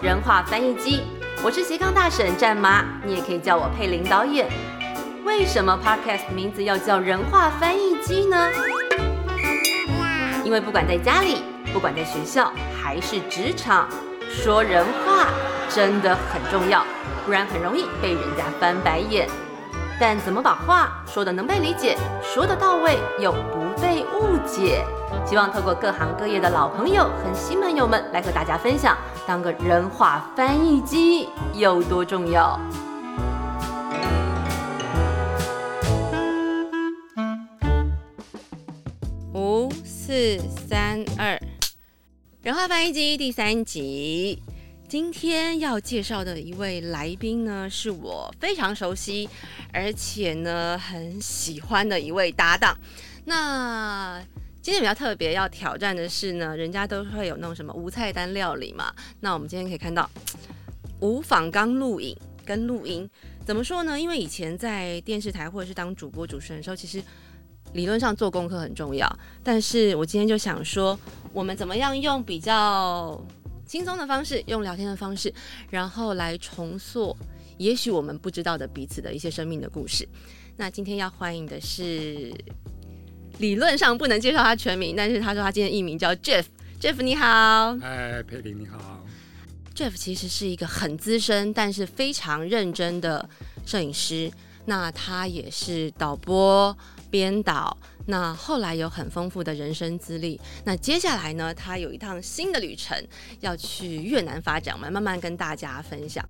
人话翻译机，我是斜杠大婶战妈，你也可以叫我佩玲导演。为什么 Podcast 名字要叫人话翻译机呢？因为不管在家里，不管在学校，还是职场，说人话真的很重要，不然很容易被人家翻白眼。但怎么把话说的能被理解，说的到位又不被误解？希望透过各行各业的老朋友和新朋友们来和大家分享，当个人话翻译机有多重要。五四三二，人话翻译机第三集。今天要介绍的一位来宾呢，是我非常熟悉，而且呢很喜欢的一位搭档。那今天比较特别要挑战的是呢，人家都会有那种什么无菜单料理嘛。那我们今天可以看到无访刚录影跟录音，怎么说呢？因为以前在电视台或者是当主播主持人的时候，其实理论上做功课很重要。但是我今天就想说，我们怎么样用比较。轻松的方式，用聊天的方式，然后来重塑也许我们不知道的彼此的一些生命的故事。那今天要欢迎的是，理论上不能介绍他全名，但是他说他今天艺名叫 Jeff。Jeff 你好，哎，佩林你好。Jeff 其实是一个很资深，但是非常认真的摄影师。那他也是导播。编导，那后来有很丰富的人生资历。那接下来呢，他有一趟新的旅程，要去越南发展，我们慢慢跟大家分享。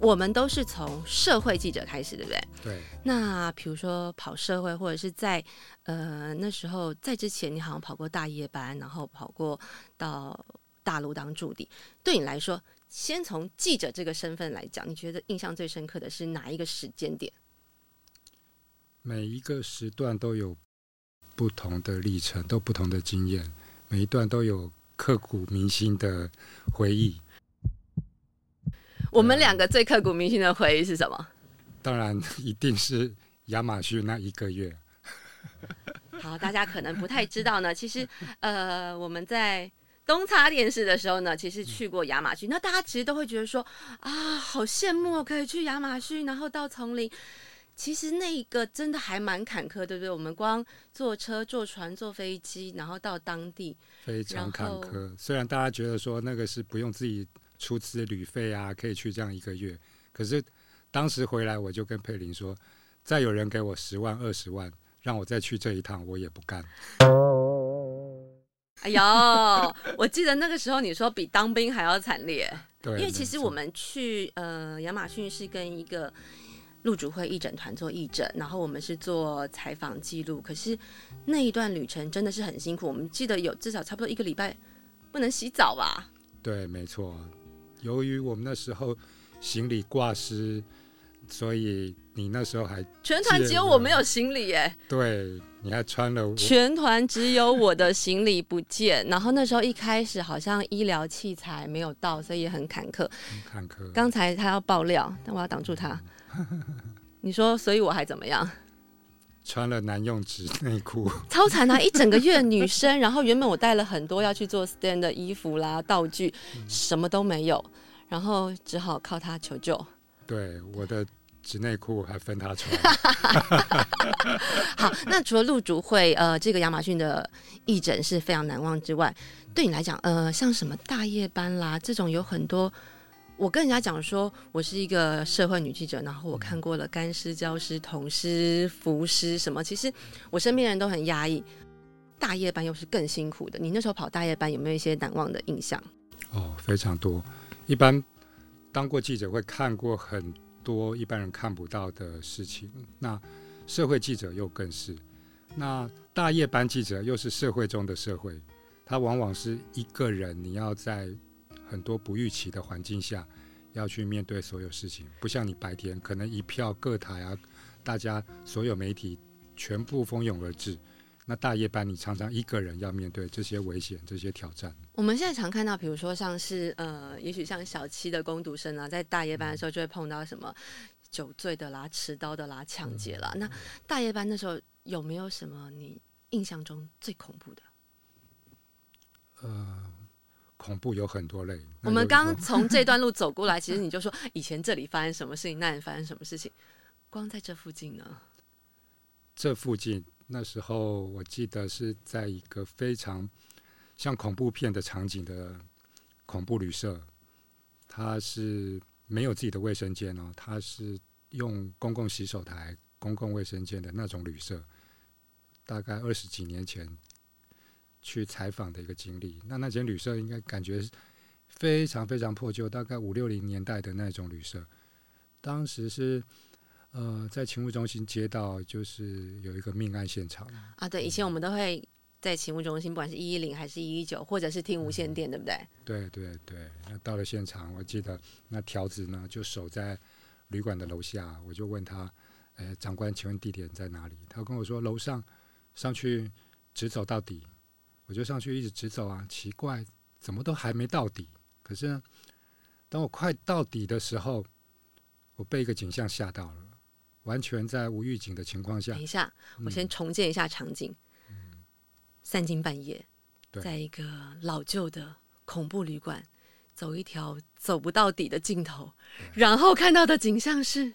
我们都是从社会记者开始，对不对？对。那比如说跑社会，或者是在呃那时候在之前，你好像跑过大夜班，然后跑过到大陆当驻地。对你来说，先从记者这个身份来讲，你觉得印象最深刻的是哪一个时间点？每一个时段都有不同的历程，都不同的经验，每一段都有刻骨铭心的回忆。我们两个最刻骨铭心的回忆是什么？当然，一定是亚马逊那一个月。好，大家可能不太知道呢。其实，呃，我们在东差电视的时候呢，其实去过亚马逊。那大家其实都会觉得说，啊，好羡慕可以去亚马逊，然后到丛林。其实那个真的还蛮坎坷，对不对？我们光坐车、坐船、坐飞机，然后到当地，非常坎坷。虽然大家觉得说那个是不用自己出资旅费啊，可以去这样一个月，可是当时回来我就跟佩林说，再有人给我十万、二十万，让我再去这一趟，我也不干。哎呦，我记得那个时候你说比当兵还要惨烈，对，因为其实我们去呃亚马逊是跟一个。陆主会义诊团做义诊，然后我们是做采访记录。可是那一段旅程真的是很辛苦。我们记得有至少差不多一个礼拜不能洗澡吧？对，没错。由于我们那时候行李挂失，所以你那时候还全团只有我没有行李耶。对，你还穿了全团只有我的行李不见。然后那时候一开始好像医疗器材没有到，所以也很坎坷。很坎坷。刚才他要爆料，但我要挡住他。你说，所以我还怎么样？穿了男用纸内裤，超惨啊！一整个月女生，然后原本我带了很多要去做 stand 的衣服啦、道具，什么都没有，然后只好靠他求救。对，我的纸内裤还分他穿。好，那除了陆竹会，呃，这个亚马逊的义诊是非常难忘之外，对你来讲，呃，像什么大夜班啦，这种有很多。我跟人家讲说，我是一个社会女记者，然后我看过了干尸、焦尸、童尸、浮尸什么。其实我身边人都很压抑，大夜班又是更辛苦的。你那时候跑大夜班有没有一些难忘的印象？哦，非常多。一般当过记者会看过很多一般人看不到的事情，那社会记者又更是。那大夜班记者又是社会中的社会，他往往是一个人，你要在。很多不预期的环境下，要去面对所有事情，不像你白天可能一票各台啊，大家所有媒体全部蜂拥而至。那大夜班你常常一个人要面对这些危险、这些挑战。我们现在常看到，比如说像是呃，也许像小七的攻读生啊，在大夜班的时候就会碰到什么酒醉的啦、持刀的啦、抢劫啦。那大夜班的时候有没有什么你印象中最恐怖的？呃。恐怖有很多类。我们刚从这段路走过来，其实你就说以前这里发生什么事情，那里发生什么事情，光在这附近呢，这附近那时候我记得是在一个非常像恐怖片的场景的恐怖旅社，它是没有自己的卫生间哦，它是用公共洗手台、公共卫生间的那种旅社，大概二十几年前去采访的一个经历。那那间旅社应该感觉非常非常破旧，大概五六零年代的那种旅社，当时是。呃，在勤务中心接到就是有一个命案现场，啊，对，以前我们都会在勤务中心，不管是一一零还是一一九，或者是听无线电，对不对？对对对。那到了现场，我记得那条子呢就守在旅馆的楼下，我就问他，呃，长官，请问地点在哪里？他跟我说楼上，上去直走到底。我就上去一直直走啊，奇怪，怎么都还没到底。可是呢，当我快到底的时候，我被一个景象吓到了，完全在无预警的情况下等一，下，我嗯先重建一下场景。三更半夜，在一个老旧的恐怖旅馆，走一条走不到底的尽头，然后看到的景象是，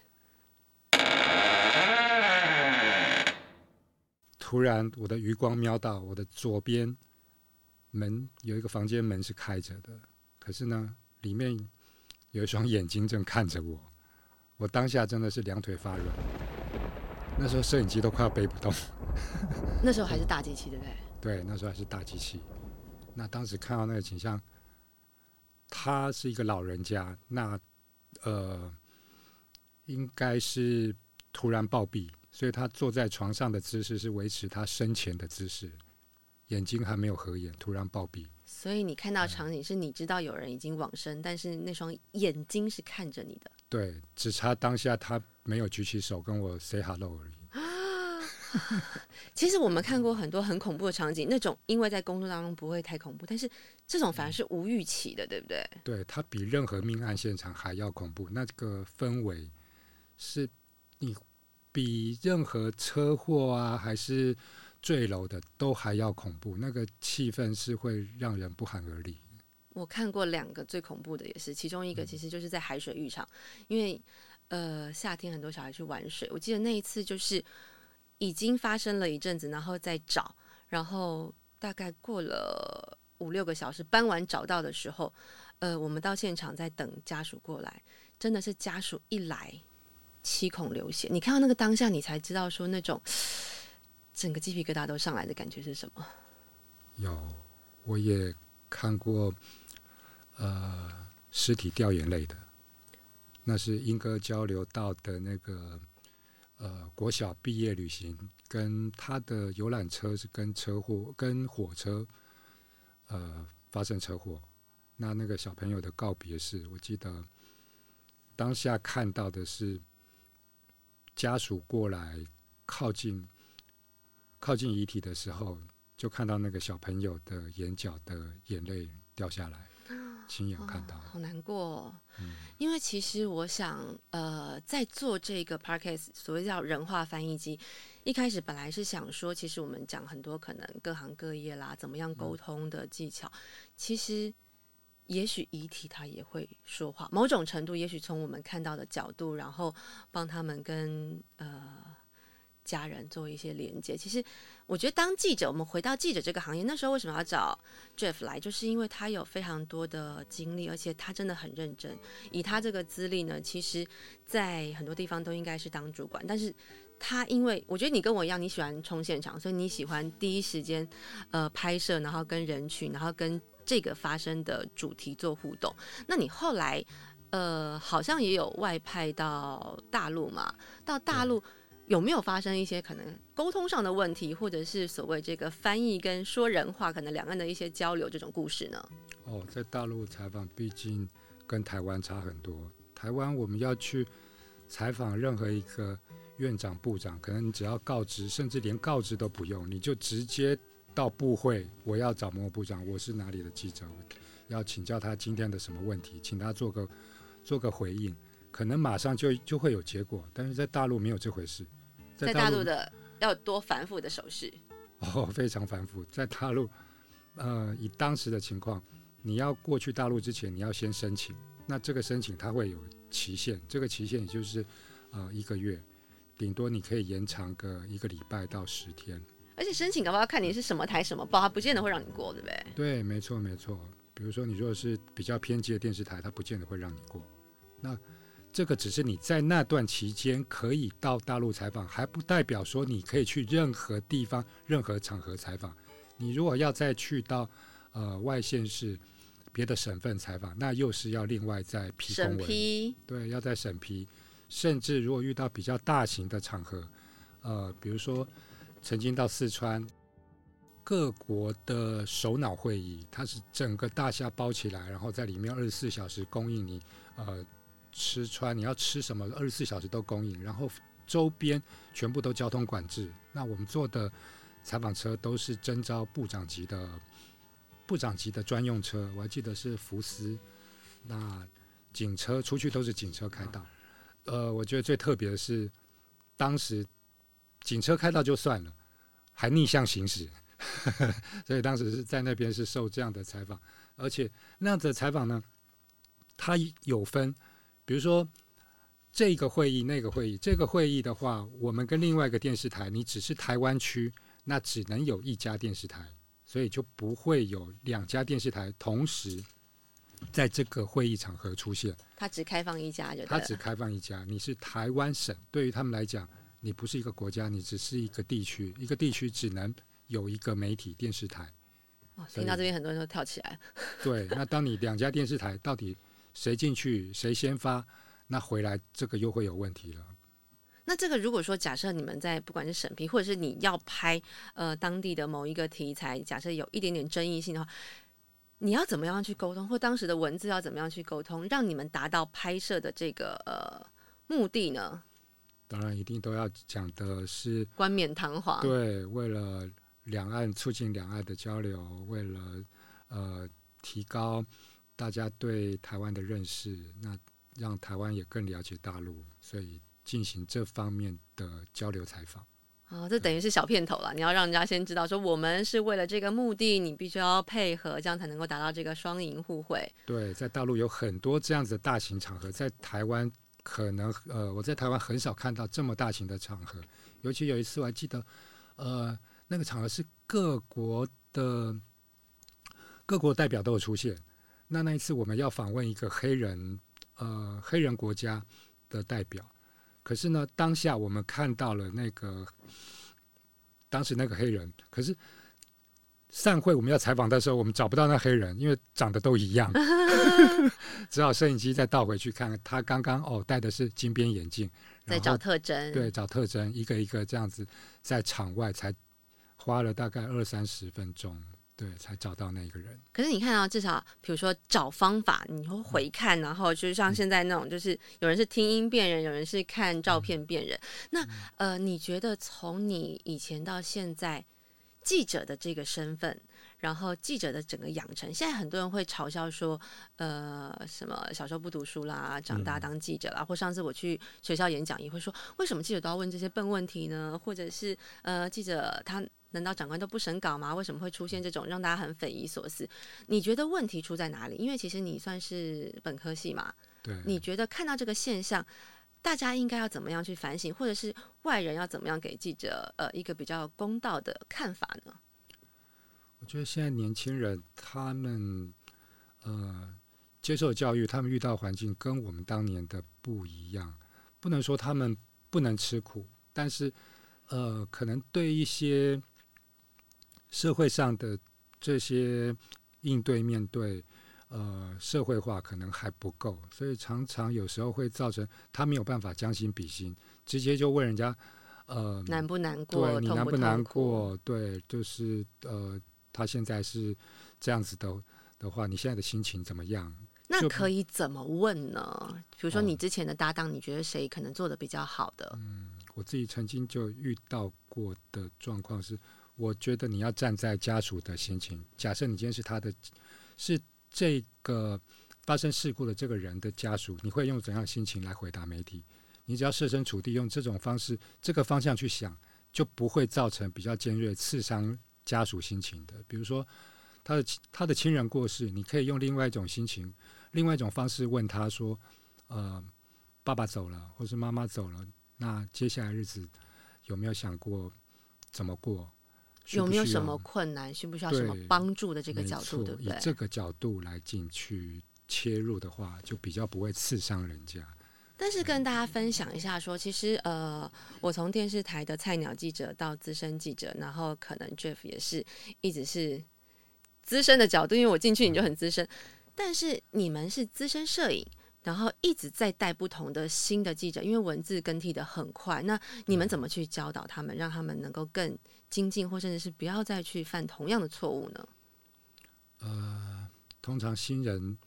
突然我的余光瞄到我的左边门有一个房间门是开着的，可是呢，里面有一双眼睛正看着我，我当下真的是两腿发软，那时候摄影机都快要背不动，那时候还是大机器，对不对？对，那时候还是大机器，那当时看到那个景象，他是一个老人家，那呃，应该是突然暴毙，所以他坐在床上的姿势是维持他生前的姿势，眼睛还没有合眼，突然暴毙。所以你看到场景是你知道有人已经往生，但是那双眼睛是看着你的。对，只差当下他没有举起手跟我 say hello 而已。其实我们看过很多很恐怖的场景，那种因为在工作当中不会太恐怖，但是这种反而是无预期的，对不对？对，它比任何命案现场还要恐怖，那个氛围是你比任何车祸啊还是坠楼的都还要恐怖，那个气氛是会让人不寒而栗。我看过两个最恐怖的，也是其中一个，其实就是在海水浴场，因为呃夏天很多小孩去玩水，我记得那一次就是已经发生了一阵子，然后再找，然后大概过了五六个小时，搬完找到的时候，呃，我们到现场在等家属过来，真的是家属一来七孔流血，你看到那个当下，你才知道说那种整个鸡皮疙瘩都上来的感觉是什么。有，我也看过，呃，尸体掉眼泪的，那是英歌交流道的那个呃国小毕业旅行，跟他的游览车是跟车祸跟火车呃发生车祸，那那个小朋友的告别式，我记得当下看到的是家属过来靠近靠近遗体的时候，就看到那个小朋友的眼角的眼泪掉下来，亲眼看到。好难过、哦，嗯。因为其实我想，呃，在做这个 podcast 所谓叫人话翻译机，一开始本来是想说，其实我们讲很多可能各行各业啦，怎么样沟通的技巧，其实也许遗体他也会说话，某种程度，也许从我们看到的角度，然后帮他们跟呃家人做一些连接。其实我觉得当记者，我们回到记者这个行业，那时候为什么要找 Jeff 来，就是因为他有非常多的经历，而且他真的很认真。以他这个资历呢，其实在很多地方都应该是当主管，但是他因为我觉得你跟我一样，你喜欢冲现场，所以你喜欢第一时间呃拍摄，然后跟人群，然后跟这个发生的主题做互动。那你后来呃好像也有外派到大陆嘛？到大陆。有没有发生一些可能沟通上的问题，或者是所谓这个翻译跟说人话，可能两岸的一些交流这种故事呢？哦，在大陆采访，毕竟跟台湾差很多。台湾我们要去采访任何一个院长、部长，可能你只要告知，甚至连告知都不用，你就直接到部会，我要找某某部长，我是哪里的记者，要请教他今天的什么问题，请他做个做个回应，可能马上就就会有结果。但是在大陆没有这回事，在大陆的要多繁复的手续？哦，非常繁复。在大陆，呃，以当时的情况，你要过去大陆之前，你要先申请。那这个申请它会有期限，这个期限也就是呃一个月，顶多你可以延长个一个礼拜到十天。而且申请的话要看你是什么台什么报，他不见得会让你过，对不对？对，没错没错。比如说你如果是比较偏激的电视台，它不见得会让你过。那这个只是你在那段期间可以到大陆采访，还不代表说你可以去任何地方、任何场合采访。你如果要再去到呃外县市、别的省份采访，那又是要另外再批审。批，对，要再审批，甚至如果遇到比较大型的场合，呃，比如说曾经到四川各国的首脑会议，它是整个大厦包起来，然后在里面二十四小时供应你呃吃穿，你要吃什么，二十四小时都供应，然后周边全部都交通管制。那我们坐的采访车都是征召部长级的部长级的专用车，我还记得是福斯，那警车出去都是警车开道。呃，我觉得最特别的是，当时警车开到就算了，还逆向行驶，所以当时是在那边是受这样的采访，而且那样子的采访呢，它有分，比如说这个会议、那个会议，这个会议的话，我们跟另外一个电视台，你只是台湾区，那只能有一家电视台，所以就不会有两家电视台同时在这个会议场合出现。他只开放一家就对了。它只开放一家，你是台湾省，对于他们来讲，你不是一个国家，你只是一个地区，一个地区只能有一个媒体电视台。哇听到这边很多人都跳起来。对，那当你两家电视台到底谁进去，谁先发，那回来这个又会有问题了。那这个如果说假设你们在不管是审批，或者是你要拍呃当地的某一个题材，假设有一点点争议性的话，你要怎么样去沟通，或当时的文字要怎么样去沟通，让你们达到拍摄的这个呃目的呢？当然，一定都要讲的是冠冕堂皇。对，为了两岸促进两岸的交流，为了呃提高大家对台湾的认识，那让台湾也更了解大陆，所以进行这方面的交流采访。哦，这等于是小片头了。你要让人家先知道，说我们是为了这个目的，你必须要配合，这样才能够达到这个双赢互惠。对，在大陆有很多这样子的大型场合，在台湾可能呃，我在台湾很少看到这么大型的场合。尤其有一次我还记得，呃，那个场合是各国的各国代表都有出现。那那一次我们要访问一个黑人呃黑人国家的代表，可是呢，当下我们看到了那个当时那个黑人，可是散会我们要采访的时候，我们找不到那黑人，因为长得都一样，只好摄影机再倒回去看，他刚刚哦戴的是金边眼镜，在找特征，对，找特征，一个一个这样子在场外才花了大概二三十分钟，对，才找到那个人。可是你看到至少，比如说找方法，你会回看，然后就是像现在那种，就是有人是听音辨人，有人是看照片辨人。那呃，你觉得从你以前到现在记者的这个身份，然后记者的整个养成，现在很多人会嘲笑说，呃，什么小时候不读书啦，长大当记者啦，或上次我去学校演讲也会说，为什么记者都要问这些笨问题呢？或者是呃，记者他。难道长官都不审稿吗？为什么会出现这种让大家很匪夷所思？你觉得问题出在哪里？因为其实你算是本科系嘛，对，你觉得看到这个现象，大家应该要怎么样去反省，或者是外人要怎么样给记者呃一个比较公道的看法呢？我觉得现在年轻人他们呃接受教育，他们遇到环境跟我们当年的不一样，不能说他们不能吃苦，但是呃可能对一些社会上的这些应对面对，呃，社会化可能还不够，所以常常有时候会造成他没有办法将心比心，直接就问人家，呃，难不难过？对你难不难？过？对，就是呃，他现在是这样子的的话，你现在的心情怎么样？那可以怎么问呢？比如说哦你之前的搭档，你觉得谁可能做的比较好的？嗯我自己曾经就遇到过的状况是，我觉得你要站在家属的心情。假设你今天是他的，是这个发生事故的这个人的家属，你会用怎样的心情来回答媒体？你只要设身处地用这种方式、这个方向去想，就不会造成比较尖锐、刺伤家属心情的。比如说，他的他的亲人过世，你可以用另外一种心情，另外一种方式问他说，呃，爸爸走了，或是妈妈走了，那接下来日子有没有想过怎么过？需需有没有什么困难，需不需要什么帮助的这个角度，错对不对？以这个角度来进去切入的话，就比较不会刺伤人家。但是跟大家分享一下说，其实呃，我从电视台的菜鸟记者到资深记者，然后可能 Jeff 也是一直是资深的角度，因为我进去你就很资深，但是你们是资深摄影。然后一直在带不同的新的记者，因为文字更替的很快。那你们怎么去教导他们，让他们能够更精进，或甚至是不要再去犯同样的错误呢？呃通常新人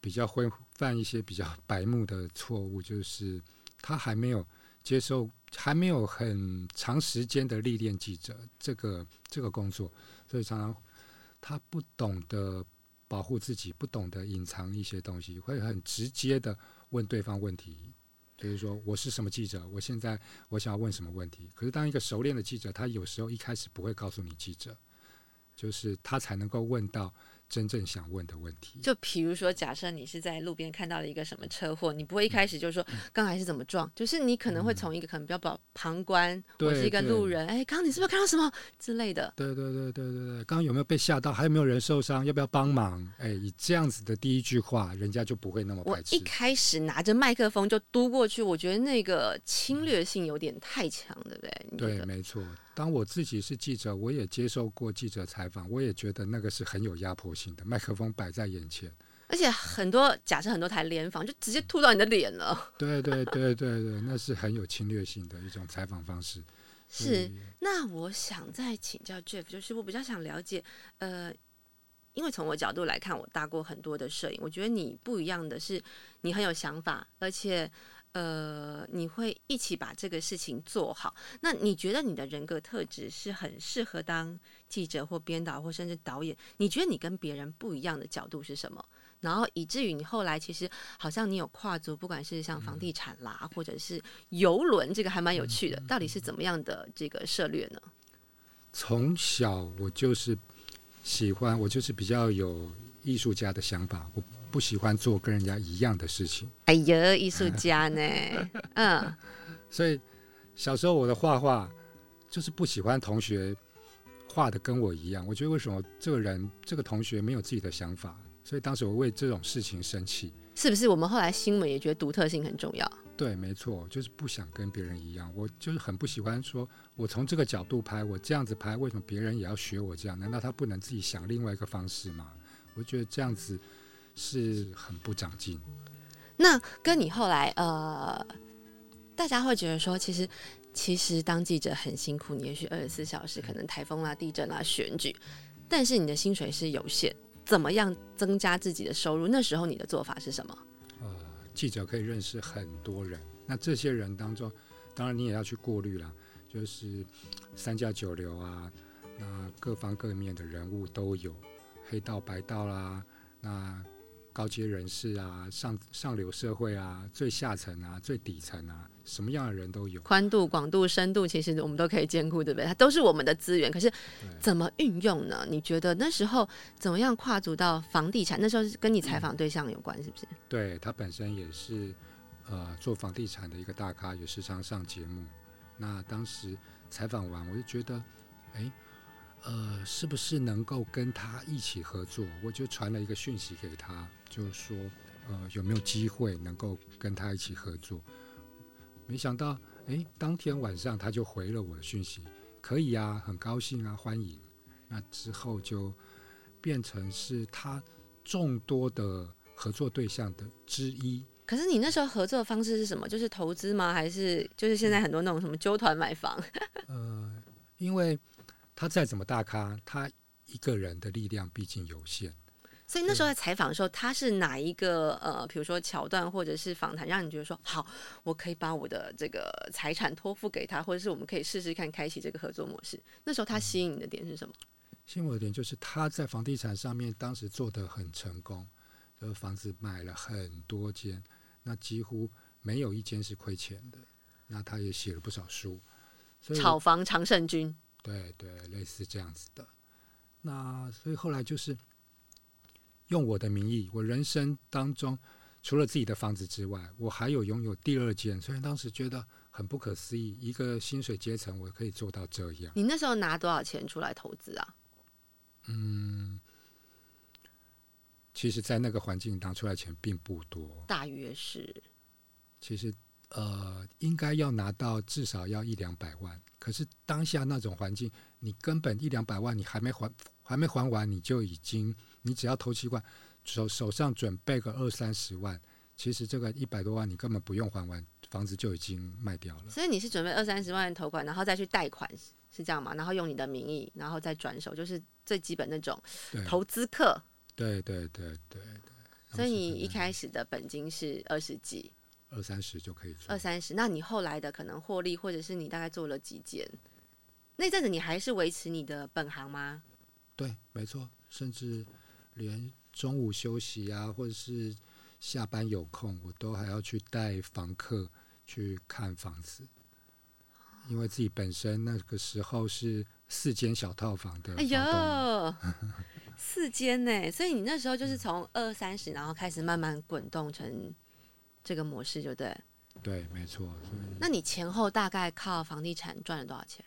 比较会犯一些比较白目的错误，就是他还没有接受，还没有很长时间的历练记者这个这个工作，所以常常他不懂得保护自己，不懂得隐藏一些东西，会很直接的问对方问题。就是说，我是什么记者？我现在我想要问什么问题？可是，当一个熟练的记者，他有时候一开始不会告诉你记者，就是他才能够问到真正想问的问题。就比如说，假设你是在路边看到了一个什么车祸，你不会一开始就说刚才是怎么撞，就是你可能会从一个可能比较旁旁观，对我是一个路人，哎，刚刚你是不是看到什么之类的？对对对对对对，刚刚有没有被吓到？还有没有人受伤？要不要帮忙？哎，以这样子的第一句话，人家就不会那么我排斥一。开始拿着麦克风就嘟过去，我觉得那个侵略性有点太强，对不对？对，没错。当我自己是记者，我也接受过记者采访，我也觉得那个是很有压迫性的，麦克风摆在眼前。而且很多假设很多台联访就直接吐到你的脸了。对对对对对，那是很有侵略性的一种采访方式。是，那我想再请教 Jeff，就是我比较想了解，呃，因为从我角度来看，我搭过很多的摄影，我觉得你不一样的是，你很有想法，而且呃，你会一起把这个事情做好。那你觉得你的人格特质是很适合当记者或编导或甚至导演？你觉得你跟别人不一样的角度是什么？然后以至于你后来其实好像你有跨足，不管是像房地产啦，或者是游轮，这个还蛮有趣的。到底是怎么样的这个策略呢？从小我就是喜欢，我就是比较有艺术家的想法，我不喜欢做跟人家一样的事情。哎呀，艺术家呢？嗯，所以小时候我的画画就是不喜欢同学画的跟我一样。我觉得为什么这个人这个同学没有自己的想法？所以当时我为这种事情生气。是不是我们后来新闻也觉得独特性很重要？对，没错，就是不想跟别人一样。我就是很不喜欢说，我从这个角度拍，我这样子拍，为什么别人也要学我这样？难道他不能自己想另外一个方式吗？我觉得这样子是很不长进。那跟你后来呃，大家会觉得说，其实其实当记者很辛苦，你也许二十四小时可能台风啦、地震啦、选举，但是你的薪水是有限，怎么样增加自己的收入？那时候你的做法是什么？呃记者可以认识很多人，那这些人当中，当然你也要去过滤啦，就是三教九流啊，那各方各面的人物都有，黑道白道啦，那高阶人士啊，上上流社会啊，最下层啊，最底层啊，什么样的人都有。宽度、广度、深度，其实我们都可以兼顾，对不对？它都是我们的资源，可是怎么运用呢？你觉得那时候怎么样跨足到房地产？那时候是跟你采访对象有关，是不是？对他本身也是呃做房地产的一个大咖，也时常上节目。那当时采访完，我就觉得，哎，呃，是不是能够跟他一起合作？我就传了一个讯息给他，就是说，呃，有没有机会能够跟他一起合作？没想到，哎，当天晚上他就回了我的讯息，可以啊，很高兴啊，欢迎。那之后就变成是他众多的合作对象的之一。可是你那时候合作的方式是什么？就是投资吗？还是就是现在很多那种什么纠团买房？呃，因为他再怎么大咖，他一个人的力量毕竟有限。所以那时候在采访的时候，他是哪一个呃，比如说桥段或者是访谈，让你觉得说好，我可以把我的这个财产托付给他，或者是我们可以试试看开启这个合作模式？那时候他吸引你的点是什么？吸引我的点就是他在房地产上面当时做的很成功，就是房子买了很多间，那几乎没有一间是亏钱的。那他也写了不少书，所以炒房常胜军。对对，类似这样子的。那所以后来就是用我的名义，我人生当中除了自己的房子之外，我还有拥有第二间，虽然当时觉得很不可思议，一个薪水阶层我可以做到这样。你那时候拿多少钱出来投资啊？嗯，其实，在那个环境拿出来钱并不多，大约是其实呃，应该要拿到至少要一两百万。可是当下那种环境，你根本一两百万你还没还还没还完，你就已经你只要投七万手手上准备个二三十万，其实这个一百多万你根本不用还完，房子就已经卖掉了。所以你是准备二三十万的投款，然后再去贷款，是这样吗？然后用你的名义，然后再转手，就是最基本那种投资客。对对对对对。所以你一开始的本金是二十几、二三十就可以做二。三十，那你后来的可能获利，或者是你大概做了几件？那阵子你还是维持你的本行吗？对，没错，甚至连中午休息啊，或者是下班有空，我都还要去带房客去看房子，因为自己本身那个时候是四间小套房的哎房东，呦，四间呢！所以你那时候就是从二三十，然后开始慢慢滚动成这个模式，就对。对，没错，那你前后大概靠房地产赚了多少钱？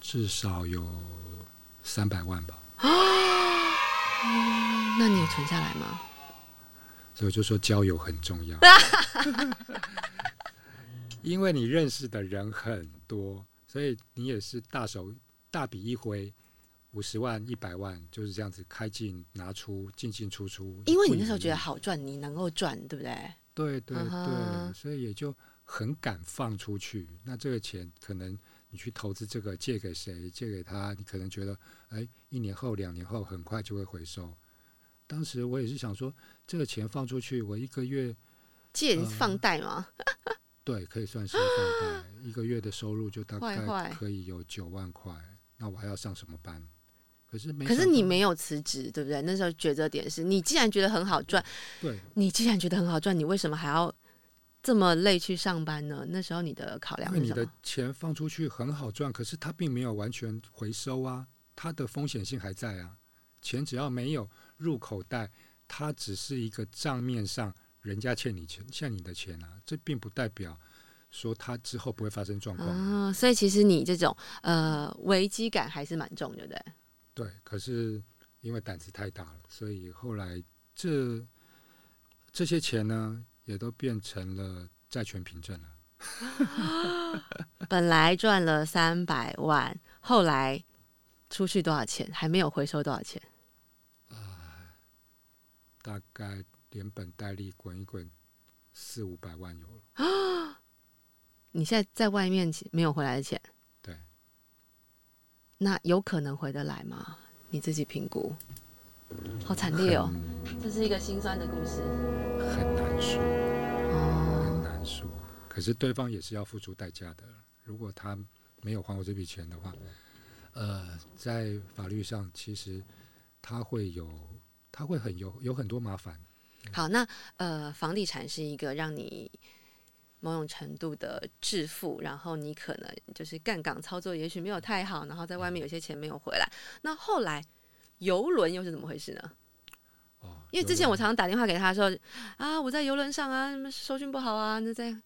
至少有三百万吧。那你有存下来吗？所以我就说交友很重要，因为你认识的人很多，所以你也是大手大笔一挥，五十万、一百万就是这样子开进拿出，进进出出。因为你那时候觉得，好赚，你能够赚，对不对？对对对，所以也就很敢放出去。那这个钱可能你去投资这个，借给谁？借给他，你可能觉得，哎，一年后、两年后很快就会回收。当时我也是想说，这个钱放出去，我一个月借嗯放贷吗？对，可以算是放贷，一个月的收入就大概可以有九万块，那我还要上什么班？可是没，可是你没有辞职，对不对？那时候抉择点是你既然觉得很好赚，对你既然觉得很好赚，你为什么还要这么累去上班呢？那时候你的考量因为你的？钱放出去很好赚，可是它并没有完全回收啊，它的风险性还在啊。钱只要没有入口袋，它只是一个账面上人家欠你钱，欠你的钱啊，这并不代表说它之后不会发生状况。啊，所以其实你这种呃危机感还是蛮重的，对不对？对，可是因为胆子太大了，所以后来这这些钱呢，也都变成了债权凭证了。本来赚了三百万，后来出去多少钱？还没有回收多少钱？大概连本带利滚一滚，四五百万有了。你现在在外面没有回来的钱，对，那有可能回得来吗？你自己评估。好惨烈哦，这是一个心酸的故事很难说，哦。很难说。可是对方也是要付出代价的。如果他没有还我这笔钱的话，呃，在法律上其实他会有，他会很有有很多麻烦。好，那呃，房地产是一个让你某种程度的致富，然后你可能就是杠杆操作，也许没有太好，然后在外面有些钱没有回来。那后来游轮又是怎么回事呢？哦，因为之前我常常打电话给他说啊，我在游轮上啊，什么收讯不好啊，那在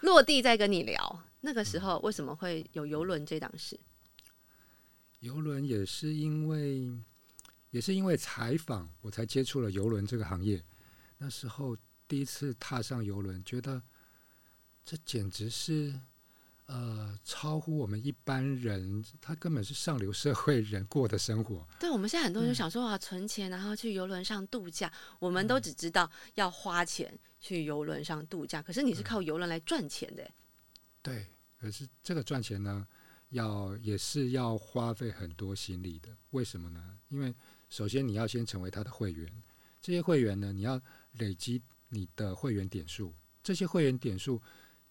落地再跟你聊。那个时候为什么会有游轮这档事？游轮也是因为，也是因为采访，我才接触了游轮这个行业。那时候第一次踏上游轮，觉得这简直是呃超乎我们一般人，他根本是上流社会人过的生活。对，我们现在很多人就想说啊，存钱然后去游轮上度假，我们都只知道要花钱去游轮上度假，可是你是靠游轮来赚钱的。对，可是这个赚钱呢，要也是要花费很多心力的。为什么呢？因为首先你要先成为他的会员，这些会员呢，你要累积你的会员点数，这些会员点数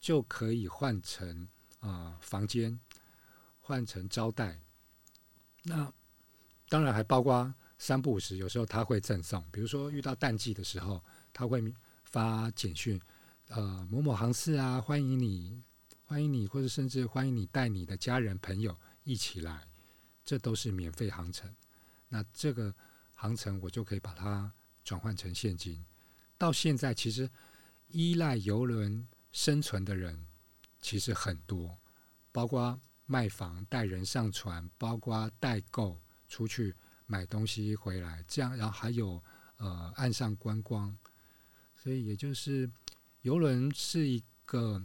就可以换成啊、房间，换成招待。那当然还包括三不五时，有时候他会赠送，比如说遇到淡季的时候，他会发简讯，呃，某某航次啊，欢迎你，欢迎你，或者甚至欢迎你带你的家人朋友一起来。这都是免费航程。那这个航程我就可以把它转换成现金。到现在，其实依赖游轮生存的人其实很多，包括卖房、带人上船，包括代购出去买东西回来，这样，然后还有呃岸上观光，所以也就是游轮是一个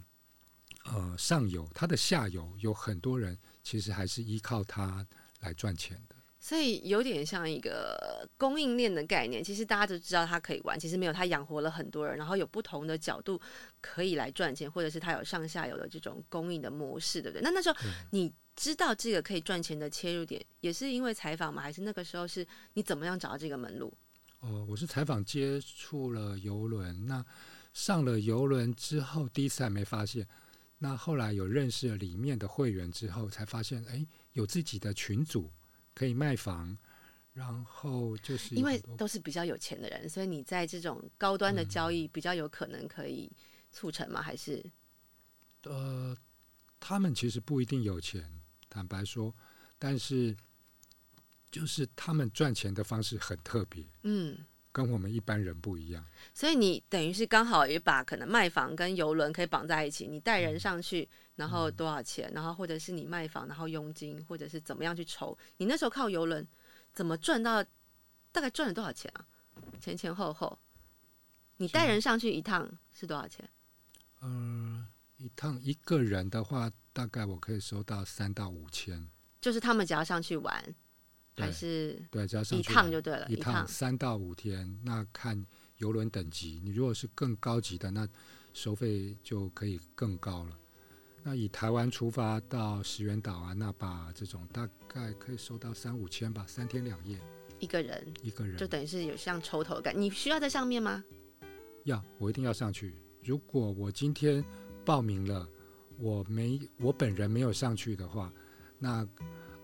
呃上游，它的下游有很多人其实还是依靠它来赚钱的。所以有点像一个供应链的概念，其实大家都知道它可以玩，其实没有它养活了很多人，然后有不同的角度可以来赚钱，或者是它有上下游的这种供应的模式，对不对？那那时候你知道这个可以赚钱的切入点，也是因为采访吗？还是那个时候是你怎么样找到这个门路？哦，我是采访接触了游轮，那上了游轮之后，第一次还没发现，那后来有认识了里面的会员之后，才发现，哎，有自己的群组。可以卖房，然后就是因为都是比较有钱的人，所以你在这种高端的交易比较有可能可以促成吗？还是呃，他们其实不一定有钱，坦白说，但是就是他们赚钱的方式很特别，嗯，跟我们一般人不一样。所以你等于是刚好也把可能卖房跟游轮可以绑在一起，你带人上去。然后多少钱？然后或者是你卖房，然后佣金，或者是怎么样去筹？你那时候靠游轮怎么赚到？大概赚了多少钱啊？前前后后，你带人上去一趟是多少钱？嗯，一趟一个人的话，大概我可以收到三到五千。就是他们只要上去玩，还是对，只要上一趟就对了，一趟三到五天。那看游轮等级，你如果是更高级的，那收费就可以更高了。那以台湾出发到石原岛啊，那把这种大概可以收到三五千吧，三天两夜，一个人，一个人，就等于是有像抽头感。你需要在上面吗？要，我一定要上去。如果我今天报名了，我没我本人没有上去的话，那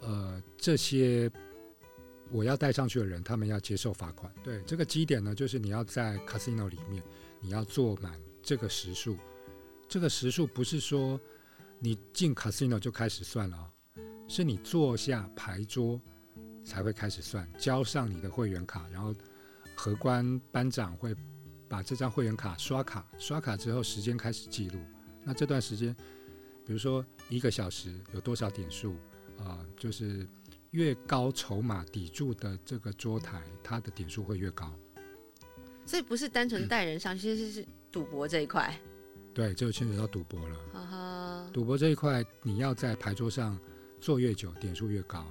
呃这些我要带上去的人，他们要接受罚款。对，这个基点呢，就是你要在 casino 里面，你要坐满这个时数。这个时数不是说。你进 casino 就开始算了，是你坐下牌桌才会开始算，交上你的会员卡，然后荷官班长会把这张会员卡刷卡，刷卡之后时间开始记录。那这段时间，比如说一个小时有多少点数啊？就是越高筹码抵住的这个桌台，它的点数会越高。所以不是单纯带人上，其实是赌博这一块。对，就牵扯到赌博了。赌博这一块，你要在牌桌上坐越久，点数越高。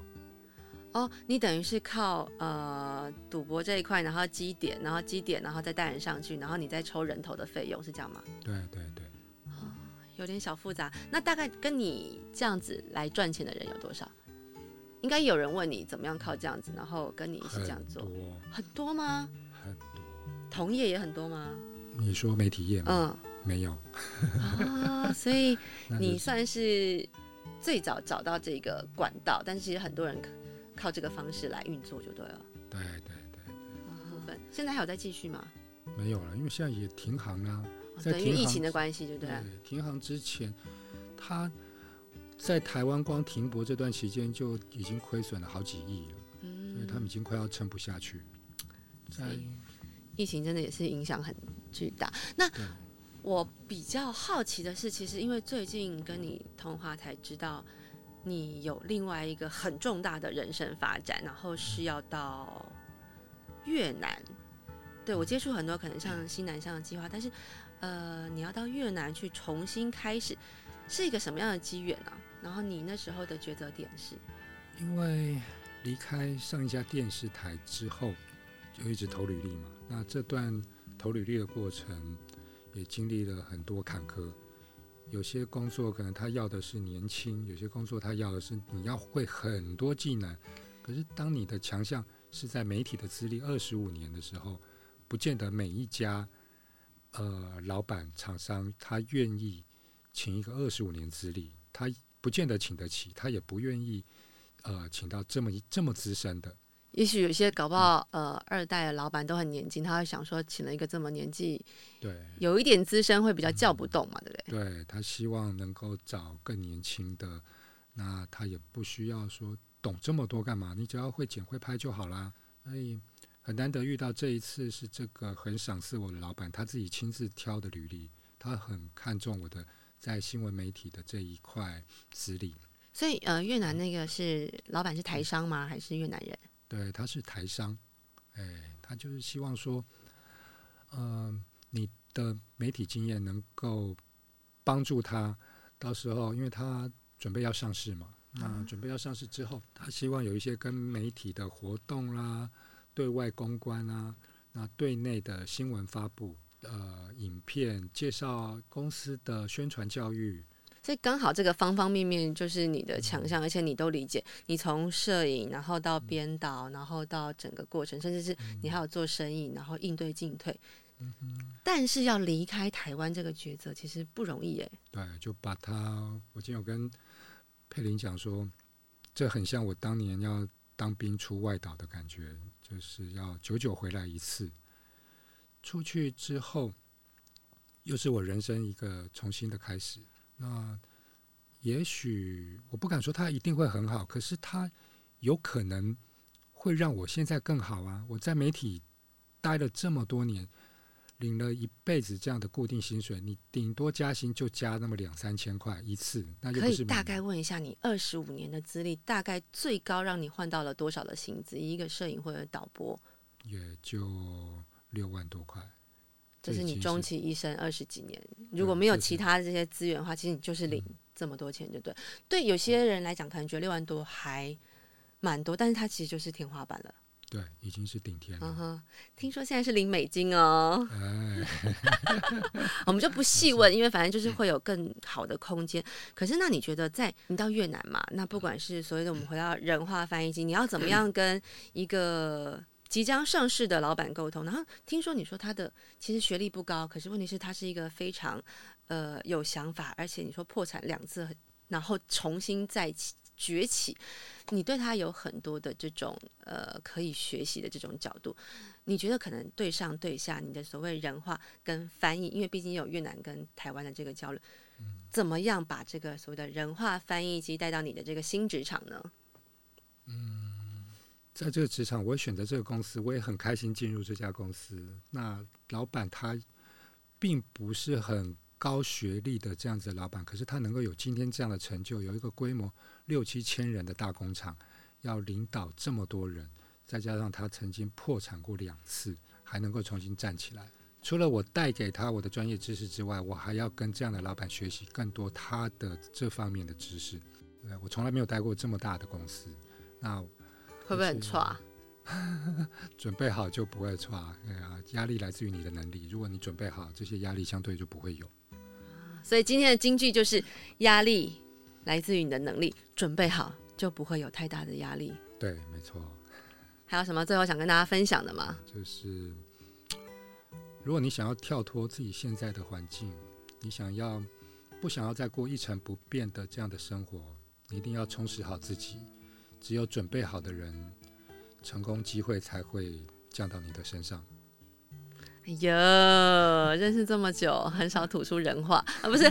哦，你等于是靠呃赌博这一块，然后积点，然后积点，然后再带人上去，然后你再抽人头的费用，是这样吗？对对对。哦，有点小复杂。那大概跟你这样子来赚钱的人有多少？应该有人问你怎么样靠这样子，然后跟你一起这样做。很多。很多吗？很多。同业也很多吗？你说媒体业吗？嗯。没有啊，所以 你算是最早找到这个管道，但是其实很多人靠这个方式来运作就对了。对对对部分现在还有在继续吗？没有了，因为现在也停航了，在疫情的关系，对不对？停航之前，他在台湾光停泊这段期间就已经亏损了好几亿了，嗯，所以他们已经快要撑不下去。在疫情真的也是影响很巨大。那我比较好奇的是，其实因为最近跟你通话才知道，你有另外一个很重大的人生发展，然后是要到越南。对我接触很多可能像新南向的计划，但是呃，你要到越南去重新开始，是一个什么样的机缘呢？然后你那时候的抉择点是？因为离开上一家电视台之后，就一直投履历嘛。那这段投履历的过程。也经历了很多坎坷，有些工作可能他要的是年轻，有些工作他要的是你要会很多技能。可是当你的强项是在媒体的资历二十五年的时候，不见得每一家呃老板厂商他愿意请一个二十五年资历，他不见得请得起，他也不愿意呃请到这么一这么资深的。也许有些搞不好，呃，二代的老板都很年轻，他会想说，请了一个这么年纪，对，有一点资深会比较叫不动嘛，对不对？对他希望能够找更年轻的，那他也不需要说懂这么多干嘛？你只要会剪会拍就好啦。所以很难得遇到这一次是这个很赏识我的老板，他自己亲自挑的履历，他很看重我的在新闻媒体的这一块资历。所以呃，越南那个是老板是台商吗？还是越南人？对，他是台商，哎，他就是希望说，嗯，你的媒体经验能够帮助他，到时候因为他准备要上市嘛，那准备要上市之后，他希望有一些跟媒体的活动啦、对外公关啊、那对内的新闻发布、呃，影片介绍公司的宣传教育。所以刚好这个方方面面就是你的强项，而且你都理解。你从摄影，然后到编导，然后到整个过程，甚至是你还有做生意，然后应对进退。但是要离开台湾这个抉择其实不容易诶。对，就把它，我今天有跟佩林讲说，这很像我当年要当兵出外岛的感觉，就是要久久回来一次。出去之后，又是我人生一个重新的开始。那也许我不敢说他一定会很好，可是他有可能会让我现在更好啊！我在媒体待了这么多年，领了一辈子这样的固定薪水，你顶多加薪就加那么两三千块一次，那就可以大概问一下你二十五年的资历，大概最高让你换到了多少的薪资？一个摄影或者导播，也就六万多块。这是你终其一生二十几年，如果没有其他这些资源的话，其实你就是领这么多钱，就对。对有些人来讲，可能觉得六万多还蛮多，但是它其实就是天花板了。对，已经是顶天了。嗯哼，听说现在是零美金哦。我们就不细问，因为反正就是会有更好的空间。可是，那你觉得在你到越南嘛？那不管是所谓的我们回到 人话翻译机，你要怎么 样跟一个？即将上市的老板沟通，然后听说你说他的其实学历不高，可是问题是他是一个非常呃有想法，而且你说破产两次，然后重新再起崛起，你对他有很多的这种呃可以学习的这种角度，你觉得可能对上对下你的所谓人话跟翻译，因为毕竟有越南跟台湾的这个交流，怎么样把这个所谓的人话翻译机带到你的这个新职场呢？嗯。在这个职场，我选择这个公司，我也很开心进入这家公司。那老板他并不是很高学历的这样子的老板，可是他能够有今天这样的成就，有一个规模六七千人的大工厂，要领导这么多人，再加上他曾经破产过两次，还能够重新站起来。除了我带给他我的专业知识之外，我还要跟这样的老板学习更多他的这方面的知识。我从来没有待过这么大的公司，那。会不会很差？准备好就不会差。哎呀，压力来自于你的能力。如果你准备好，这些压力相对就不会有。所以今天的金句就是：压力来自于你的能力，准备好就不会有太大的压力。对，没错。还有什么最后想跟大家分享的吗？就是，如果你想要跳脱自己现在的环境，你想要不想要再过一成不变的这样的生活，你一定要充实好自己。只有准备好的人，成功机会才会降到你的身上。哎呀，认识这么久，很少吐出人话啊，不是？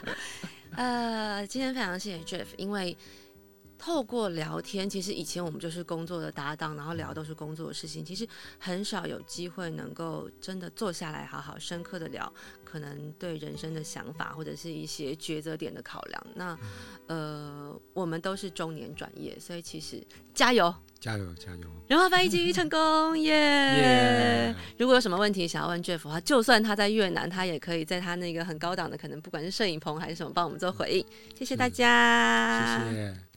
呃，今天非常谢谢 Jeff，因为。透过聊天，其实以前我们就是工作的搭档，然后聊都是工作的事情，其实很少有机会能够真的坐下来好好深刻的聊，可能对人生的想法或者是一些抉择点的考量。那呃，我们都是中年转业，所以其实加油，加油，加油！人话翻译机成功耶！如果有什么问题想要问 Jeff 的话，就算他在越南，他也可以在他那个很高档的，可能不管是摄影棚还是什么，帮我们做回应。谢谢大家，谢谢。